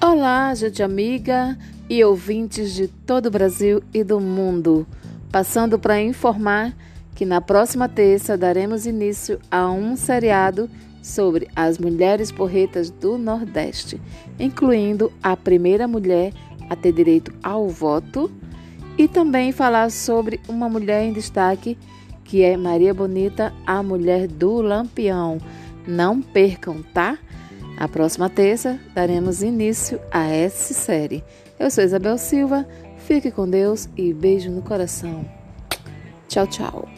Olá, gente amiga e ouvintes de todo o Brasil e do mundo. Passando para informar que na próxima terça daremos início a um seriado sobre as mulheres porretas do Nordeste, incluindo a primeira mulher a ter direito ao voto e também falar sobre uma mulher em destaque que é Maria Bonita, a mulher do Lampião. Não percam, tá? A próxima terça daremos início a essa série. Eu sou Isabel Silva, fique com Deus e beijo no coração. Tchau, tchau.